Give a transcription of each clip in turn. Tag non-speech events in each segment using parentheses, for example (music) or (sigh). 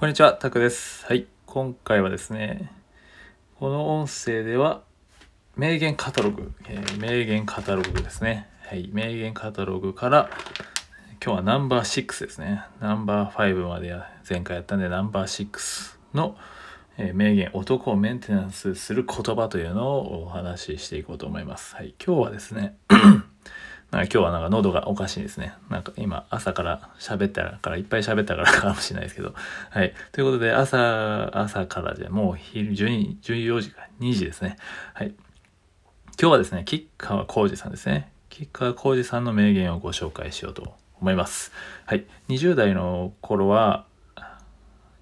こんにちは、タクです。はい、今回はですね、この音声では、名言カタログ、えー名言カタログですね。はい、名言カタログから、今日はナンバー6ですね。ナンバー5までや前回やったんで、ナンバー6の、えー名言、男をメンテナンスする言葉というのをお話ししていこうと思います。はい、今日はですね、なんか今日はなんか喉がおかしいですね。なんか今朝から喋ったからいっぱい喋ったからかもしれないですけど。はい。ということで朝、朝からじゃもう昼12 14時か2時ですね。はい。今日はですね、吉川浩司さんですね。吉川浩司さんの名言をご紹介しようと思います。はい。20代の頃は、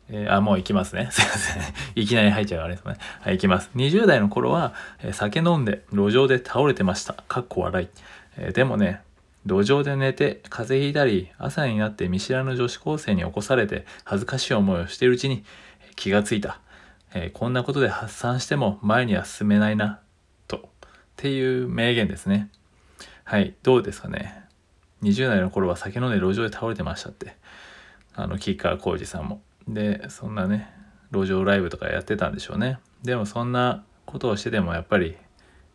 えーあ、もう行きますね。(laughs) すいません。いきなり入っちゃうあれですね。はい、行きます。20代の頃は、えー酒飲んで路上で倒れてました。かっこ笑い。えでもね、路上で寝て風邪ひいたり朝になって見知らぬ女子高生に起こされて恥ずかしい思いをしているうちに気がついた、えこんなことで発散しても前には進めないなと。っていう名言ですね。はいどうですかね。20代の頃は酒飲んで路上で倒れてましたって。あの吉川浩司さんも。でそんなね路上ライブとかやってたんでしょうね。でもそんなことをしててもやっぱり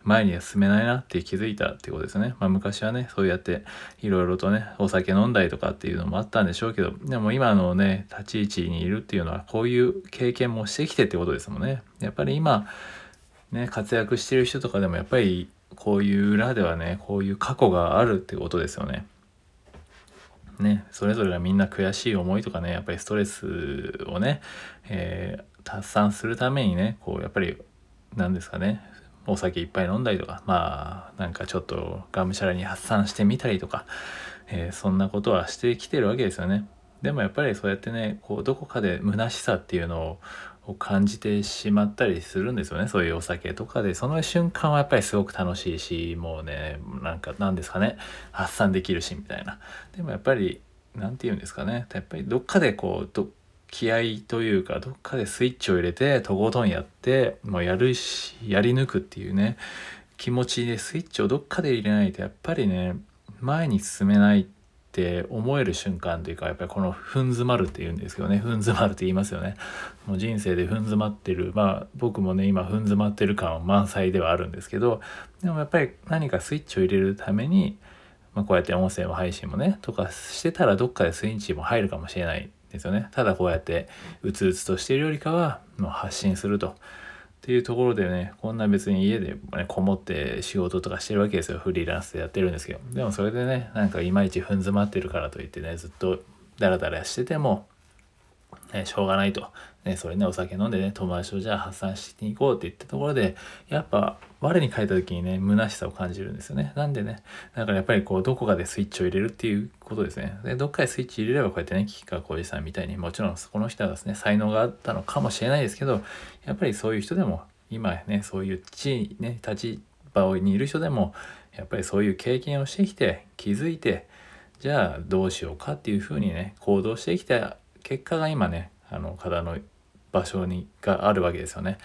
前には進めないなって気づいたってことですね。まあ昔はね、そうやっていろいろとね、お酒飲んだりとかっていうのもあったんでしょうけど、でも今のね、立ち位置にいるっていうのはこういう経験もしてきてってことですもんね。やっぱり今、ね、活躍してる人とかでもやっぱりこういう裏ではね、こういう過去があるってことですよね。ね、それぞれがみんな悔しい思いとかね、やっぱりストレスをね、えー達散するためにね、こうやっぱり何ですかねお酒いっぱい飲んだりとかまあなんかちょっとがむしゃらに発散してみたりとか、えーそんなことはしてきてるわけですよね。でもやっぱりそうやってねこうどこかで虚しさっていうのを感じてしまったりするんですよね。そういうお酒とかで。その瞬間はやっぱりすごく楽しいしもうねなんかなんですかね。発散できるしみたいな。でもやっぱり何て言うんですかね。やっぱりどっかでこう気合というかどっかでスイッチを入れてとことんやってもうやるしやり抜くっていうね気持ちでスイッチをどっかで入れないとやっぱりね前に進めないって思える瞬間というかやっぱりこのふん詰まるっていうんですけどねふん詰まるって言いますよね。もう人生でふん詰まってるまあ僕もね今ふん詰まってる感は満載ではあるんですけどでもやっぱり何かスイッチを入れるためにまあ、こうやって音声の配信もねとかしてたらどっかでスイッチも入るかもしれない。ですよね。ただこうやってうつうつとしているよりかはもう発信すると。っていうところでねこんな別に家で、ね、こもって仕事とかしてるわけですよ。フリーランスでやってるんですけど。でもそれでねなんかいまいち踏ん詰まってるからといってねずっとダラダラしててもね、しょうがないと、ね、それねお酒飲んでね友達とじゃあ発散していこうって言ったところでやっぱ我に返った時にね虚しさを感じるんですよね。なんでねだからやっぱりこうどこかでスイッチを入れるっていうことですね。でどっかでスイッチ入れればこうやってね吉川浩司さんみたいにもちろんそこの人はですね才能があったのかもしれないですけどやっぱりそういう人でも今ねそういう地位ね立場にいる人でもやっぱりそういう経験をしてきて気づいてじゃあどうしようかっていうふうにね行動してきた結果が今ねあの方の場所にがあるわけですよね。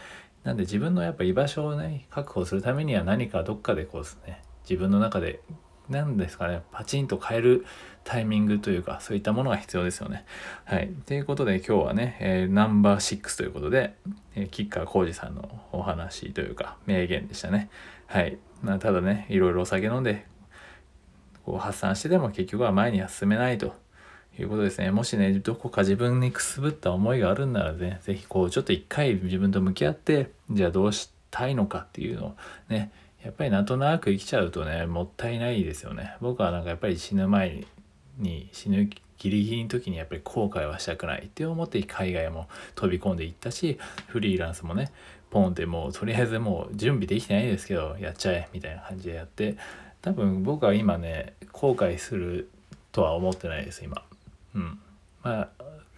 なんで自分のやっぱ居場所をね確保するためには何かどっかでこうですね自分の中で何ですかねパチンと変えるタイミングというかそういったものが必要ですよね。はい。ということで今日はね、えーナンバー6ということで、えー、吉川浩司さんのお話というか名言でしたね。はい。まあ、ただねいろいろお酒飲んでこう発散してでも結局は前には進めないということですね。もしね、どこか自分にくすぶった思いがあるんならね、ぜひこう、ちょっと一回自分と向き合って、じゃあどうしたいのかっていうのをね、やっぱりなんとなく生きちゃうとね、もったいないですよね。僕はなんかやっぱり死ぬ前に、死ぬギリギリの時にやっぱり後悔はしたくないって思って海外も飛び込んでいったし、フリーランスもね、ポンってもうとりあえずもう準備できてないですけど、やっちゃえみたいな感じでやって、多分僕は今ね、後悔するとは思ってないです、今。うん、まあ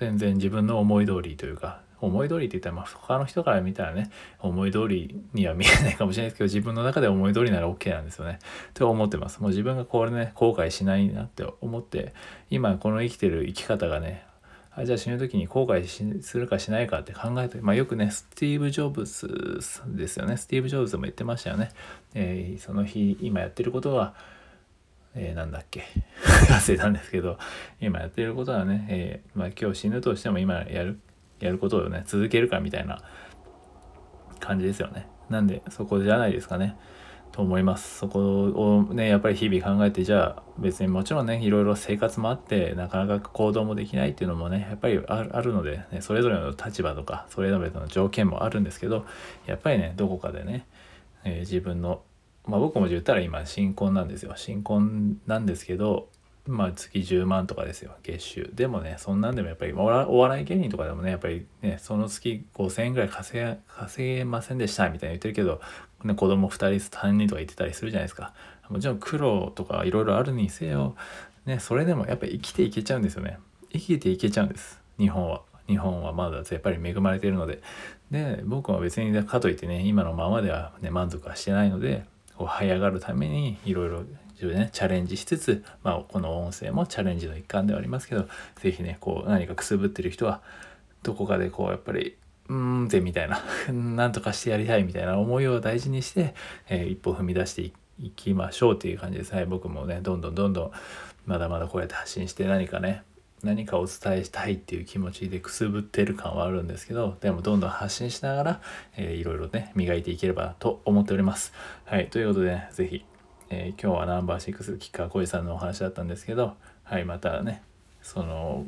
全然自分の思い通りというか思い通りって言ったらまあ他の人から見たらね思い通りには見えないかもしれないですけど自分の中で思い通りなら OK なんですよね。と思ってます。もう自分がこれね後悔しないなって思って今この生きてる生き方がねあじゃあ死ぬ時に後悔するかしないかって考えて、まあ、よくねスティーブ・ジョブズですよね。スティーブ・ジョブズも言ってましたよね、えーその日今やってることはえーなんだっけ？(laughs) 忘れたんですけど今やってることはね、えーまあ、今日死ぬとしても今やるやることをね、続けるかみたいな感じですよね。なんで、そこじゃないですかね。と思います。そこをね、やっぱり日々考えて、じゃあ別にもちろんね、いろいろ生活もあって、なかなか行動もできないっていうのもね、やっぱりあるので、ね、それぞれの立場とか、それぞれの条件もあるんですけど、やっぱりね、どこかでね、えー、自分の、まあ僕も言ったら今新婚なんですよ。新婚なんですけど、まあ月10万とかですよ月収。でもねそんなんでもやっぱりお笑い芸人とかでもねやっぱりねその月5,000円ぐらい稼げ稼げませんでしたみたいに言ってるけど、ね、子供2人3人とか言ってたりするじゃないですか。もちろん苦労とかいろいろあるにせよ、ね、それでもやっぱり生きていけちゃうんですよね。生きていけちゃうんです。日本は。日本はまだやっぱり恵まれているので。で僕は別にかといってね今のままではね満足はしてないのでこう這い上がるためにいろいろ自分でねチャレンジしつつ、まあ、この音声もチャレンジの一環ではありますけど是非ねこう何かくすぶってる人はどこかでこうやっぱりうーんぜみたいな (laughs) なんとかしてやりたいみたいな思いを大事にして、えー、一歩踏み出していきましょうっていう感じですはい僕もねどんどんどんどんまだまだこうやって発信して何かね何かお伝えしたいっていう気持ちでくすぶってる感はあるんですけどでもどんどん発信しながら、えー、いろいろね磨いていければと思っております。はいということでね是非えー、今日はナンバー6吉川浩司さんのお話だったんですけどはいまたねその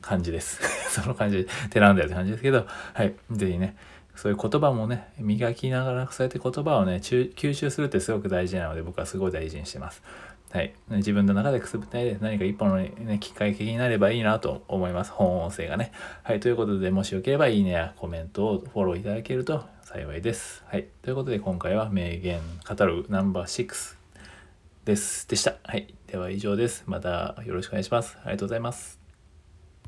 感じです。(laughs) その感じでテランだよって感じですけどはい是非ねそういう言葉もね磨きながらそうやって言葉をね吸収するってすごく大事なので僕はすごい大事にしてます。はい、自分の中でくすぶったいで何か一本の、ね、きっかけになればいいなと思います。本音声がね。はい、ということで、もしよければいいねやコメントをフォローいただけると幸いです。はい、ということで今回は名言カタログナンバー6です。でした。はい。では以上です。またよろしくお願いします。ありがとうございます。